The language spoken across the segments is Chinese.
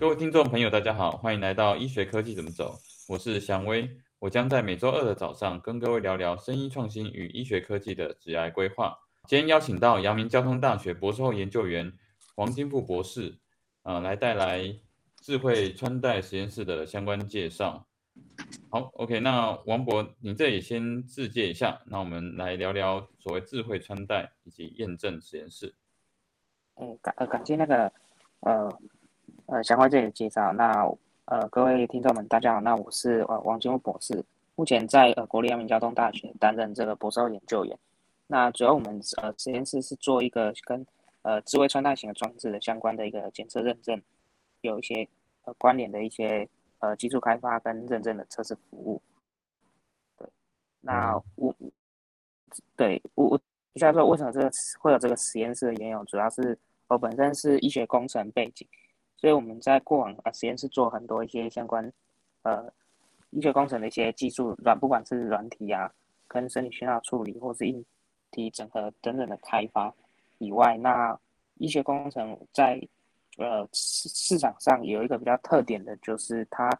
各位听众朋友，大家好，欢迎来到医学科技怎么走，我是祥威，我将在每周二的早上跟各位聊聊生医创新与医学科技的职涯规划。今天邀请到阳明交通大学博士后研究员黄金富博士，呃，来带来智慧穿戴实验室的相关介绍。好，OK，那王博，你这里先自介一下，那我们来聊聊所谓智慧穿戴以及验证实验室。嗯，感呃感谢那个呃。呃，相关这里的介绍，那呃，各位听众们，大家好，那我是呃王金武博士，目前在呃国立阳明交通大学担任这个博士后研究员。那主要我们呃实验室是做一个跟呃智慧穿戴型的装置的相关的一个检测认证，有一些呃关联的一些呃技术开发跟认证的测试服务。对，那我对我我必须要说，为什么这个会有这个实验室的缘由，主要是我本身是医学工程背景。所以我们在过往啊实验室做很多一些相关，呃，医学工程的一些技术软，不管是软体啊，跟生理讯号处理，或是硬体整合等等的开发以外，那医学工程在呃市市场上有一个比较特点的，就是它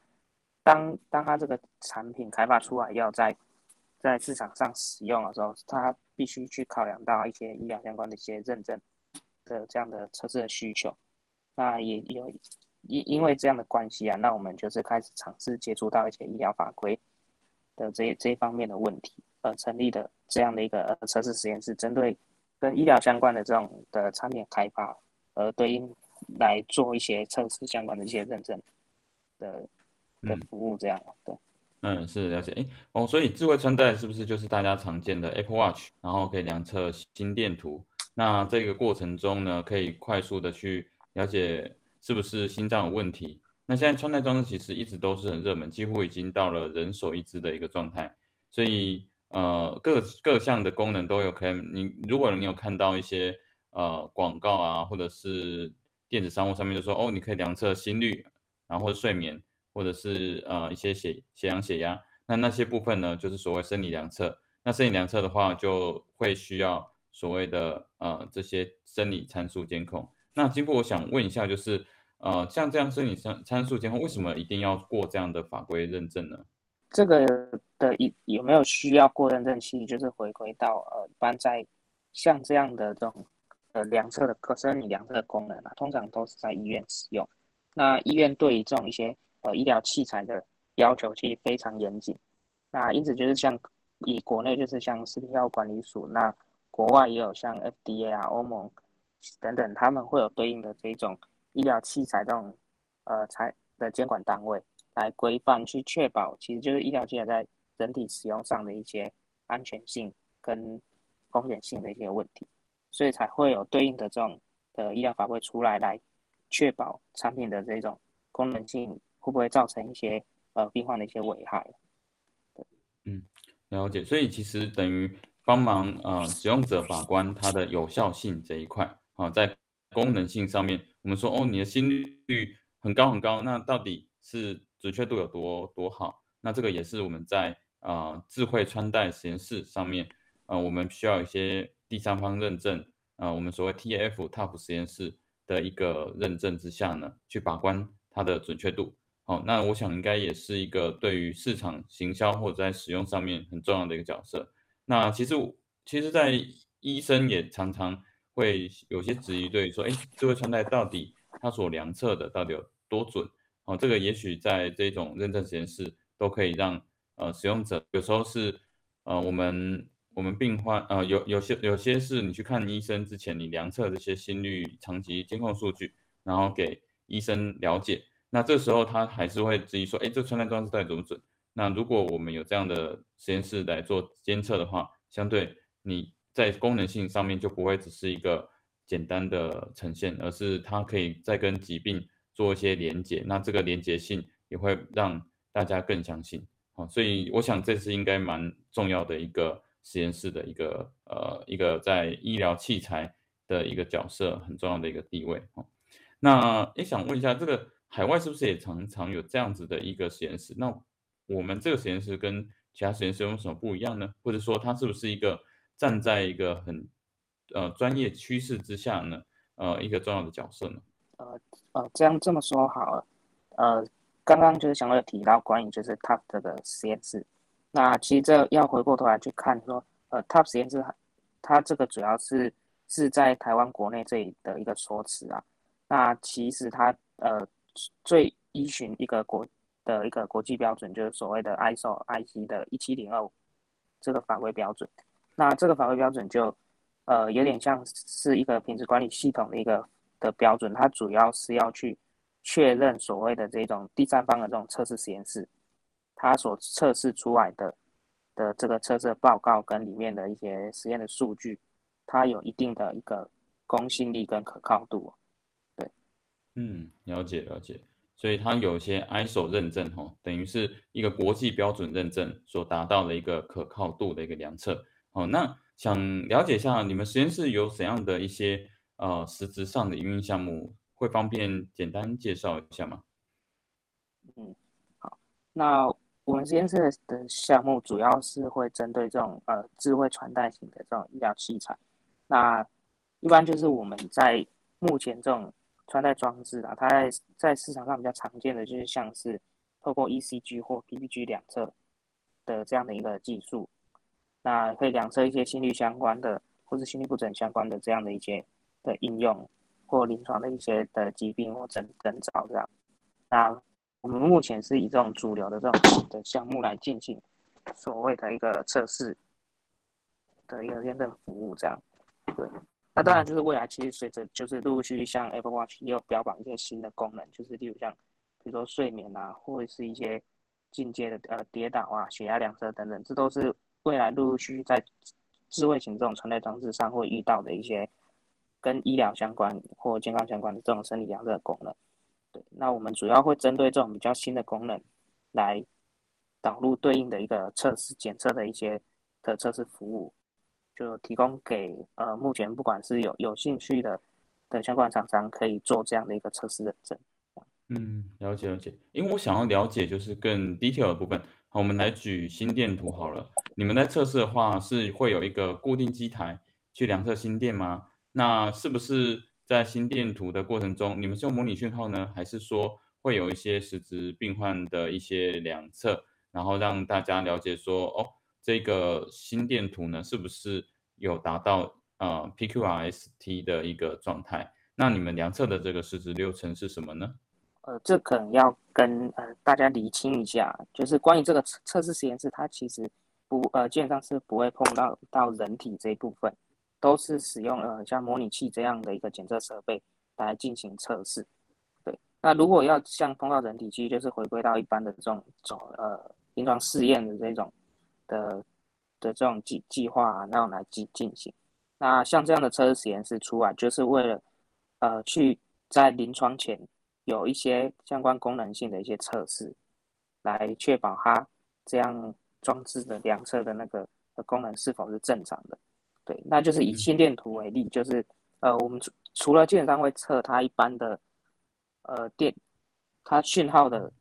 当当它这个产品开发出来要在在市场上使用的时候，它必须去考量到一些医疗相关的一些认证的这样的测试的需求。那也有因因为这样的关系啊，那我们就是开始尝试接触到一些医疗法规的这这一方面的问题，而，成立的这样的一个测试实验室，针对跟医疗相关的这种的产品开发，而，对应来做一些测试相关的一些认证的的服务，这样对。嗯，是了解。哎，哦，所以智慧穿戴是不是就是大家常见的 Apple Watch，然后可以量测心电图？那这个过程中呢，可以快速的去了解是不是心脏有问题？那现在穿戴装置其实一直都是很热门，几乎已经到了人手一只的一个状态。所以呃各各项的功能都有可能。你如果你有看到一些呃广告啊，或者是电子商务上面就说哦，你可以量测心率，然后睡眠，或者是呃一些血血氧血压，那那些部分呢就是所谓生理量测。那生理量测的话就会需要所谓的呃这些生理参数监控。那金富，我想问一下，就是呃，像这样生理参参数监控，为什么一定要过这样的法规认证呢？这个的有有没有需要过认证？其实就是回归到呃，一般在像这样的这种呃量测的可生理量测的功能啊，通常都是在医院使用。那医院对于这种一些呃医疗器材的要求其实非常严谨。那因此就是像以国内就是像食品药物管理署，那国外也有像 FDA 啊、欧盟。等等，他们会有对应的这种医疗器材这种呃材的监管单位来规范，去确保其实就是医疗器材在人体使用上的一些安全性跟风险性的一些问题，所以才会有对应的这种的医疗法规出来，来确保产品的这种功能性会不会造成一些呃病患的一些危害。对嗯，了解。所以其实等于帮忙呃使用者把关它的有效性这一块。啊，在功能性上面，我们说哦，你的心率很高很高，那到底是准确度有多多好？那这个也是我们在啊智慧穿戴实验室上面，呃，我们需要一些第三方认证，啊，我们所谓 TF TOP 实验室的一个认证之下呢，去把关它的准确度。好，那我想应该也是一个对于市场行销或者在使用上面很重要的一个角色。那其实其实，在医生也常常。会有些质疑，对说，哎，智慧穿戴到底它所量测的到底有多准？哦，这个也许在这种认证实验室都可以让呃使用者，有时候是呃我们我们病患呃有有些有些是你去看医生之前，你量测这些心率长期监控数据，然后给医生了解，那这时候他还是会质疑说，哎，这穿戴装置到底准不准？那如果我们有这样的实验室来做监测的话，相对你。在功能性上面就不会只是一个简单的呈现，而是它可以再跟疾病做一些连接，那这个连接性也会让大家更相信。好，所以我想这是应该蛮重要的一个实验室的一个呃一个在医疗器材的一个角色很重要的一个地位。哦，那也想问一下，这个海外是不是也常常有这样子的一个实验室？那我们这个实验室跟其他实验室有什么不一样呢？或者说它是不是一个？站在一个很呃专业趋势之下呢，呃，一个重要的角色呢。呃呃，这样这么说好了，呃，刚刚就是想要提到关于就是 TOP 这个实验室，那其实这要回过头来去看说，呃，TOP 实验室它这个主要是是在台湾国内这里的一个说辞啊。那其实它呃最依循一个国的一个国际标准，就是所谓的 ISO IC 的一七零二五这个法规标准。那这个法规标准就呃有点像是一个品质管理系统的一个的标准，它主要是要去确认所谓的这种第三方的这种测试实验室，它所测试出来的的这个测试报告跟里面的一些实验的数据，它有一定的一个公信力跟可靠度。对嗯，了解了解，所以它有些 ISO 认证，哈，等于是一个国际标准认证所达到的一个可靠度的一个量测。哦，那想了解一下你们实验室有怎样的一些呃实质上的营运项目，会方便简单介绍一下吗？嗯，好，那我们实验室的项目主要是会针对这种呃智慧穿戴型的这种医疗器材，那一般就是我们在目前这种。穿戴装置啊，它在在市场上比较常见的就是像是透过 ECG 或 PPG 两侧的这样的一个技术，那可以两侧一些心率相关的或是心律不整相关的这样的一些的应用或临床的一些的疾病或诊诊照这样。那我们目前是以这种主流的这种的项目来进行所谓的一个测试的一个验证服务这样，对。那当然，就是未来其实随着就是陆陆续续像 Apple Watch 也有标榜一些新的功能，就是例如像比如说睡眠啊，或者是一些进阶的呃跌倒啊、血压量测等等，这都是未来陆陆续续在智慧型这种穿戴装置上会遇到的一些跟医疗相关或健康相关的这种生理量测功能。对，那我们主要会针对这种比较新的功能来导入对应的一个测试检测的一些的测试服务。就提供给呃，目前不管是有有兴趣的的相关厂商，可以做这样的一个测试认证。嗯，了解了解。因为我想要了解就是更 detail 的部分，我们来举心电图好了。你们在测试的话，是会有一个固定机台去量测心电吗？那是不是在心电图的过程中，你们是用模拟讯号呢，还是说会有一些实质病患的一些量测，然后让大家了解说，哦，这个心电图呢，是不是？有达到呃 PQRST 的一个状态，那你们量测的这个实质流程是什么呢？呃，这可能要跟呃大家厘清一下，就是关于这个测测试实验室，它其实不呃基本上是不会碰到到人体这一部分，都是使用呃像模拟器这样的一个检测设备来进行测试。对，那如果要像碰到人体，其实就是回归到一般的这种走呃临床试验的这种的。的这种计计划啊，那种来进进行。那像这样的测试实验室出来，就是为了呃去在临床前有一些相关功能性的一些测试，来确保它这样装置的量测的那个功能是否是正常的。对，那就是以心电图为例，就是呃我们除除了基本上会测它一般的呃电，它讯号的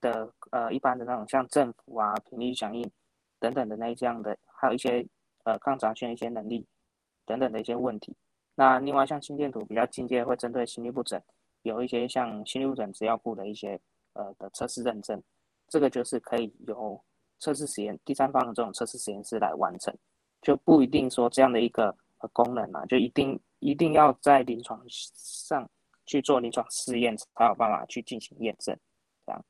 的呃一般的那种像振幅啊、频率响应。等等的那这样的，还有一些呃抗杂讯一些能力等等的一些问题。那另外像心电图比较进阶，会针对心律不整，有一些像心律不整资料库的一些呃的测试认证，这个就是可以由测试实验第三方的这种测试实验室来完成，就不一定说这样的一个功能啊，就一定一定要在临床上去做临床试验才有办法去进行验证，这样。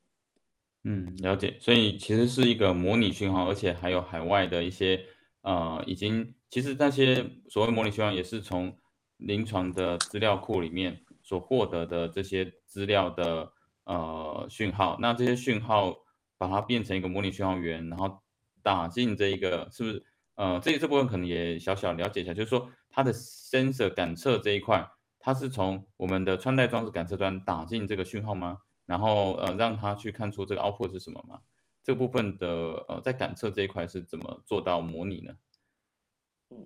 嗯，了解。所以其实是一个模拟讯号，而且还有海外的一些呃，已经其实那些所谓模拟讯号也是从临床的资料库里面所获得的这些资料的呃讯号。那这些讯号把它变成一个模拟讯号源，然后打进这一个是不是呃，这这部分可能也小小了解一下，就是说它的 sensor 感测这一块，它是从我们的穿戴装置感测端打进这个讯号吗？然后呃，让他去看出这个 output 是什么吗？这部分的呃，在感测这一块是怎么做到模拟呢？嗯，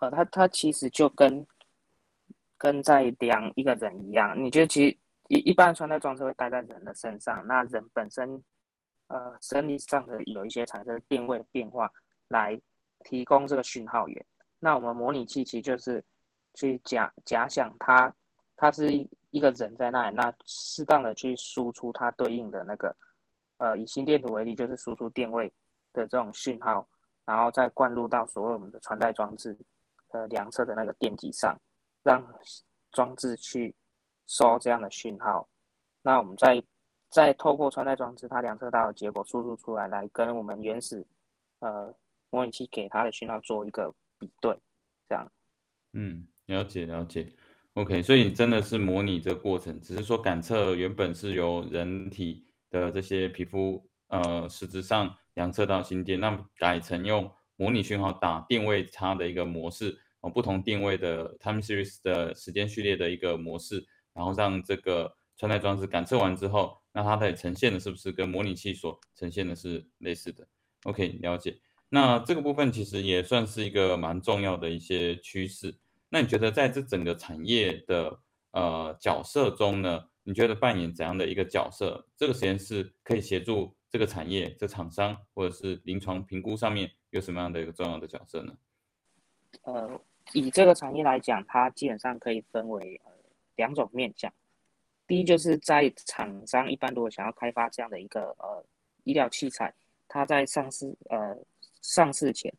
呃，它它其实就跟跟在量一个人一样，你觉得其实一一般穿戴装置会戴在人的身上，那人本身呃生理上的有一些产生电位的变化来提供这个讯号源。那我们模拟器其实就是去假假想它它是。一个人在那里，那适当的去输出它对应的那个，呃，以心电图为例，就是输出电位的这种讯号，然后再灌入到所有我们的穿戴装置，呃，量测的那个电极上，让装置去收这样的讯号，那我们再再透过穿戴装置它量测到的结果输入出来，来跟我们原始呃模拟器给它的讯号做一个比对，这样。嗯，了解了解。OK，所以你真的是模拟这个过程，只是说感测原本是由人体的这些皮肤，呃，实质上量测到心电，那改成用模拟讯号打电位差的一个模式，不同定位的 time series 的时间序列的一个模式，然后让这个穿戴装置感测完之后，那它的呈现的是不是跟模拟器所呈现的是类似的？OK，了解。那这个部分其实也算是一个蛮重要的一些趋势。那你觉得在这整个产业的呃角色中呢？你觉得扮演怎样的一个角色？这个实验室可以协助这个产业、这厂商或者是临床评估上面有什么样的一个重要的角色呢？呃，以这个产业来讲，它基本上可以分为呃两种面向。第一，就是在厂商一般如果想要开发这样的一个呃医疗器材，它在上市呃上市前，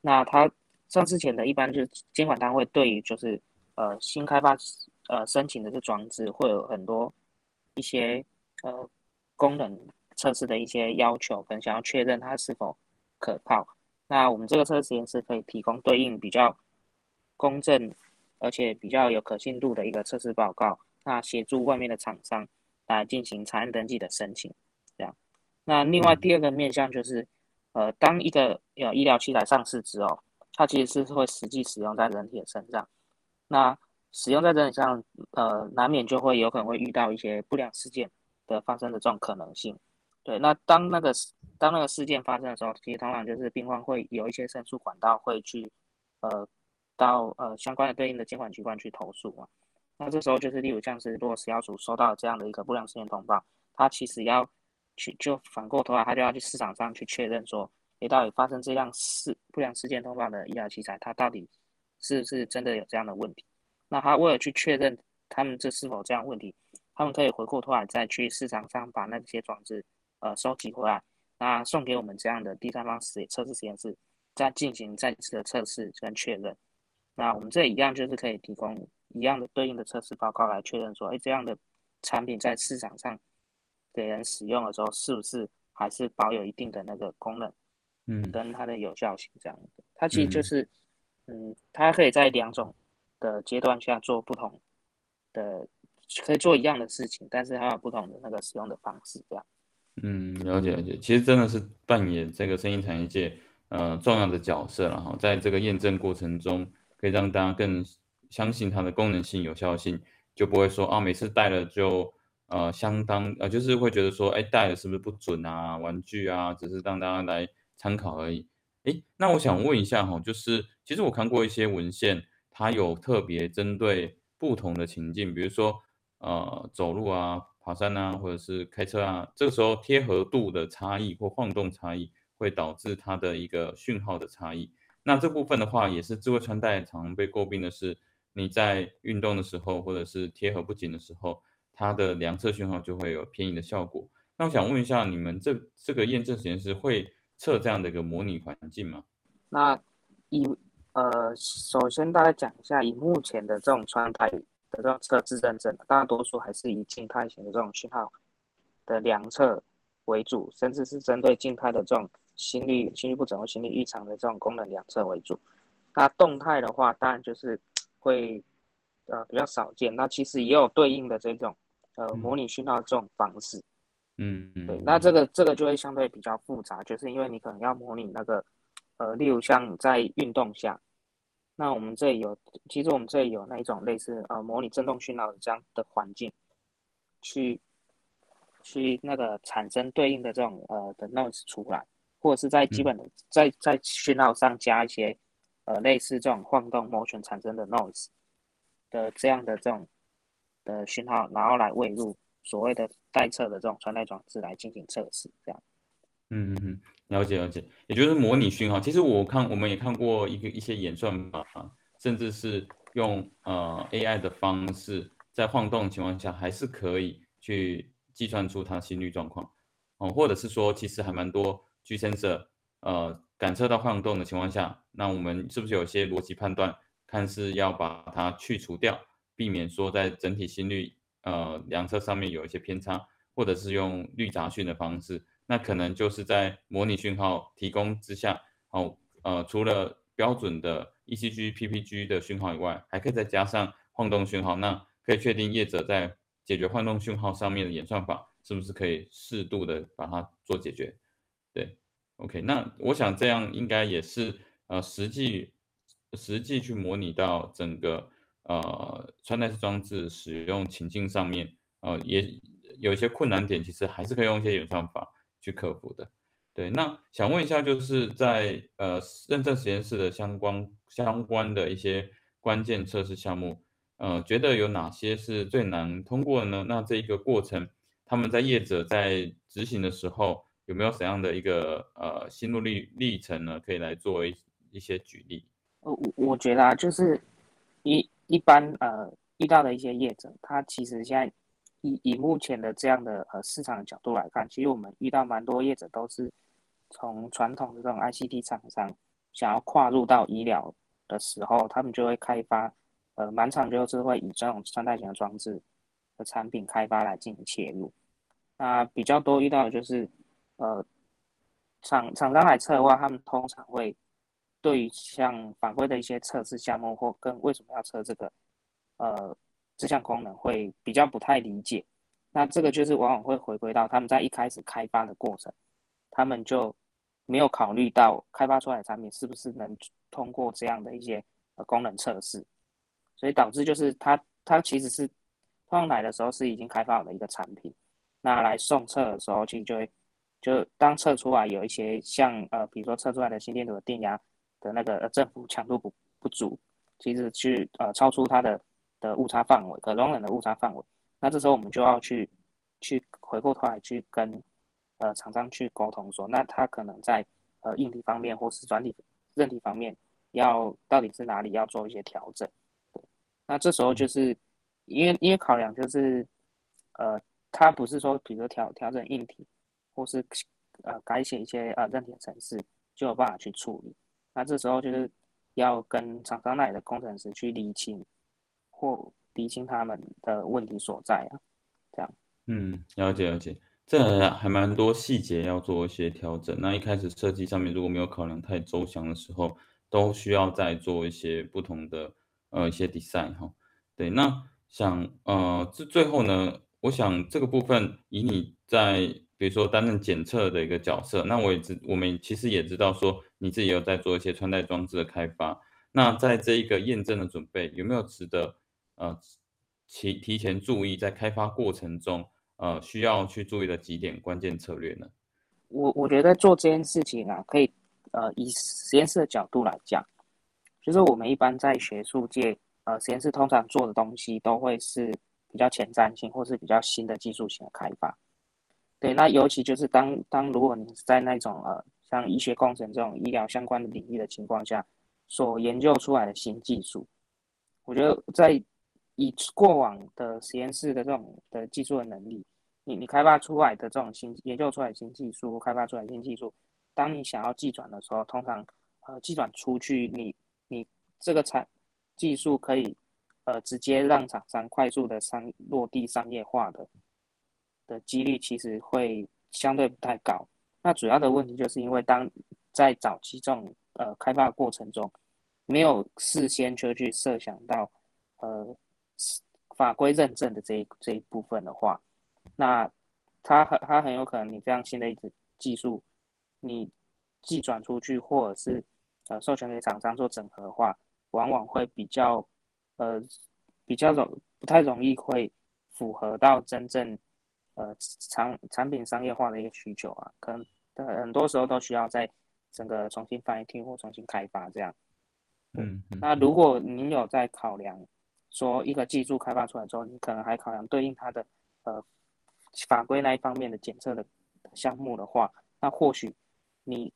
那它。上市前的一般就是监管单位对于就是呃新开发呃申请的这装置会有很多一些呃功能测试的一些要求，跟想要确认它是否可靠。那我们这个测试实验室可以提供对应比较公正而且比较有可信度的一个测试报告，那协助外面的厂商来进行产案登记的申请。这样，那另外第二个面向就是呃当一个呃医疗器材上市之后。它其实是会实际使用在人体的身上，那使用在人体上，呃，难免就会有可能会遇到一些不良事件的发生的这种可能性。对，那当那个当那个事件发生的时候，其实通常就是病患会有一些申诉管道会去，呃，到呃相关的对应的监管机关去投诉嘛。那这时候就是例如像是如果食药署收到这样的一个不良事件通报，它其实要去就反过头来，它就要去市场上去确认说。诶到底发生这样事不良事件通报的医疗器材，它到底是不是真的有这样的问题？那他为了去确认他们这是否这样问题，他们可以回过头来再去市场上把那些装置呃收集回来，那送给我们这样的第三方实测试实验室，再进行再次的测试跟确认。那我们这一样就是可以提供一样的对应的测试报告来确认说，哎，这样的产品在市场上给人使用的时候，是不是还是保有一定的那个功能？嗯，跟它的有效性这样的，它其实就是，嗯，它可以在两种的阶段下做不同的，可以做一样的事情，但是它有不同的那个使用的方式这样。嗯，了解了解，其实真的是扮演这个声音产业界呃重要的角色然后在这个验证过程中，可以让大家更相信它的功能性、有效性，就不会说啊每次戴了就呃相当呃就是会觉得说哎戴了是不是不准啊玩具啊，只是让大家来。参考而已。诶，那我想问一下哈，就是其实我看过一些文献，它有特别针对不同的情境，比如说呃走路啊、爬山啊，或者是开车啊，这个时候贴合度的差异或晃动差异会导致它的一个讯号的差异。那这部分的话，也是智慧穿戴常被诟病的是，你在运动的时候或者是贴合不紧的时候，它的量测讯号就会有偏移的效果。那我想问一下，你们这这个验证实验室会？测这样的一个模拟环境吗？那以呃，首先大概讲一下，以目前的这种穿戴的这种测试认证，大多数还是以静态型的这种讯号的量测为主，甚至是针对静态的这种心率、心率不整或心率异常的这种功能两侧为主。那动态的话，当然就是会呃比较少见。那其实也有对应的这种呃模拟讯号这种方式。嗯，对，那这个这个就会相对比较复杂，就是因为你可能要模拟那个，呃，例如像在运动下，那我们这里有，其实我们这里有那一种类似呃模拟振动讯号这样的环境，去去那个产生对应的这种呃的 noise 出来，或者是在基本的在在讯号上加一些呃类似这种晃动 motion 产生的 noise 的这样的这种的讯号，然后来喂入。所谓的待测的这种穿戴装置来进行测试，这样。嗯嗯嗯，了解了解，也就是模拟讯号。其实我看我们也看过一个一些演算法，甚至是用呃 AI 的方式在晃动情况下，还是可以去计算出它心率状况哦，或者是说，其实还蛮多 G3 者呃感测到晃动的情况下，那我们是不是有些逻辑判断，看是要把它去除掉，避免说在整体心率呃量测上面有一些偏差，或者是用滤杂讯的方式，那可能就是在模拟讯号提供之下，哦呃除了标准的 ECG、PPG 的讯号以外，还可以再加上晃动讯号，那可以确定业者在解决晃动讯号上面的演算法是不是可以适度的把它做解决。，OK，那我想这样应该也是呃实际实际去模拟到整个呃穿戴式装置使用情境上面，呃也有一些困难点，其实还是可以用一些演算法去克服的。对，那想问一下，就是在呃认证实验室的相关相关的一些关键测试项目，呃，觉得有哪些是最难通过的呢？那这一个过程，他们在业者在执行的时候，有没有怎样的一个呃心路历历程呢？可以来作为一些举例。呃，我我觉得啊，就是一一般呃遇到的一些业者，他其实现在以以目前的这样的呃市场的角度来看，其实我们遇到蛮多业者都是。从传统的这种 ICT 厂商想要跨入到医疗的时候，他们就会开发，呃，满场就是会以这种穿戴型的装置的产品开发来进行切入。那比较多遇到的就是，呃，厂厂商来测的话，他们通常会对于像法规的一些测试项目或跟为什么要测这个，呃，这项功能会比较不太理解。那这个就是往往会回归到他们在一开始开发的过程，他们就。没有考虑到开发出来的产品是不是能通过这样的一些呃功能测试，所以导致就是它它其实是放来的时候是已经开发好的一个产品，那来送测的时候其实就会就当测出来有一些像呃比如说测出来的心电图的电压的那个呃振幅强度不不足，其实去呃超出它的的误差范围可容忍的误差范围，那这时候我们就要去去回过头来去跟。呃，厂商去沟通说，那他可能在呃硬体方面或是软体、韧体方面，要到底是哪里要做一些调整？那这时候就是因为因为考量就是，呃，他不是说比如调调整硬体，或是呃改写一些呃韧体程式就有办法去处理。那这时候就是要跟厂商那里的工程师去理清或理清他们的问题所在啊，这样。嗯，了解了解。这还蛮多细节要做一些调整。那一开始设计上面如果没有考量太周详的时候，都需要再做一些不同的呃一些 design 哈。对，那想呃这最后呢，我想这个部分以你在比如说担任检测的一个角色，那我也知我们其实也知道说你自己有在做一些穿戴装置的开发。那在这一个验证的准备，有没有值得呃提提前注意在开发过程中？呃，需要去注意的几点关键策略呢？我我觉得做这件事情啊，可以呃以实验室的角度来讲，就是我们一般在学术界，呃，实验室通常做的东西都会是比较前瞻性或是比较新的技术型的开发。对，那尤其就是当当如果你是在那种呃像医学工程这种医疗相关的领域的情况下，所研究出来的新技术，我觉得在以过往的实验室的这种的技术的能力。你你开发出来的这种新研究出来新技术，开发出来新技术，当你想要寄转的时候，通常呃寄转出去，你你这个产技术可以呃直接让厂商快速的商落地商业化的的几率其实会相对不太高。那主要的问题就是因为当在早期这种呃开发过程中，没有事先就去设想到呃法规认证的这一这一部分的话。那它很它很有可能，你这样新的一支技术，你寄转出去，或者是呃授权给厂商做整合的话，往往会比较呃比较容不太容易会符合到真正呃产产品商业化的一个需求啊，可能很多时候都需要在整个重新翻译或重新开发这样。嗯，那如果你有在考量说一个技术开发出来之后，你可能还考量对应它的呃。法规那一方面的检测的项目的话，那或许你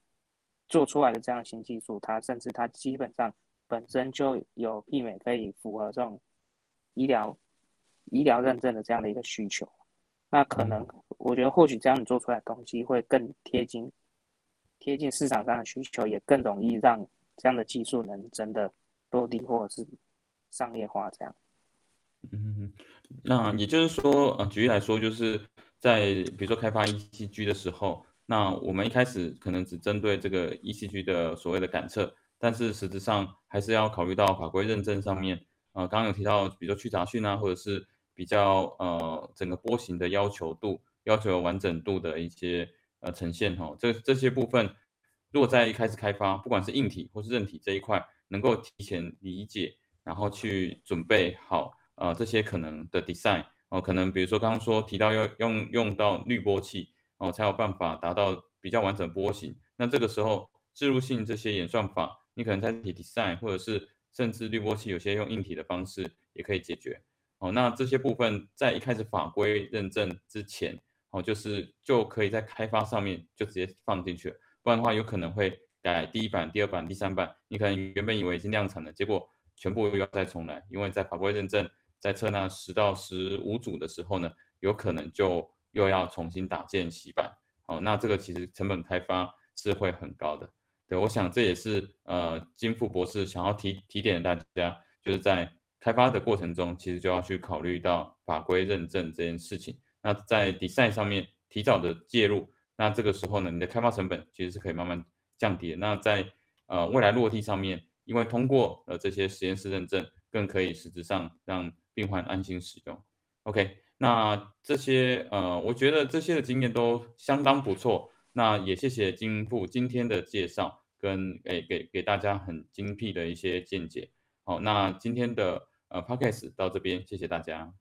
做出来的这样新技术，它甚至它基本上本身就有媲美可以符合这种医疗医疗认证的这样的一个需求。那可能我觉得或许这样做出来的东西会更贴近贴近市场上的需求，也更容易让这样的技术能真的落地或者是商业化这样。嗯，那也就是说，呃，举例来说，就是在比如说开发 ECG 的时候，那我们一开始可能只针对这个 ECG 的所谓的感测，但是实质上还是要考虑到法规认证上面，呃，刚刚有提到，比如说去查询啊，或者是比较呃整个波形的要求度、要求完整度的一些呃呈现哈，这这些部分，如果在一开始开发，不管是硬体或是韧体这一块，能够提前理解，然后去准备好。呃，这些可能的 design 哦，可能比如说刚刚说提到要用用到滤波器哦，才有办法达到比较完整波形。那这个时候置入性这些演算法，你可能在 design 或者是甚至滤波器有些用硬体的方式也可以解决哦。那这些部分在一开始法规认证之前哦，就是就可以在开发上面就直接放进去了，不然的话有可能会改第一版、第二版、第三版，你可能原本以为已经量产了，结果全部又要再重来，因为在法规认证。在测那十到十五组的时候呢，有可能就又要重新打件洗版，哦，那这个其实成本开发是会很高的。对，我想这也是呃金富博士想要提提点大家，就是在开发的过程中，其实就要去考虑到法规认证这件事情。那在 design 上面提早的介入，那这个时候呢，你的开发成本其实是可以慢慢降低。那在呃未来落地上面，因为通过呃这些实验室认证，更可以实质上让病患安心使用，OK，那这些呃，我觉得这些的经验都相当不错。那也谢谢金富今天的介绍，跟诶给给大家很精辟的一些见解。好，那今天的呃 Podcast 到这边，谢谢大家。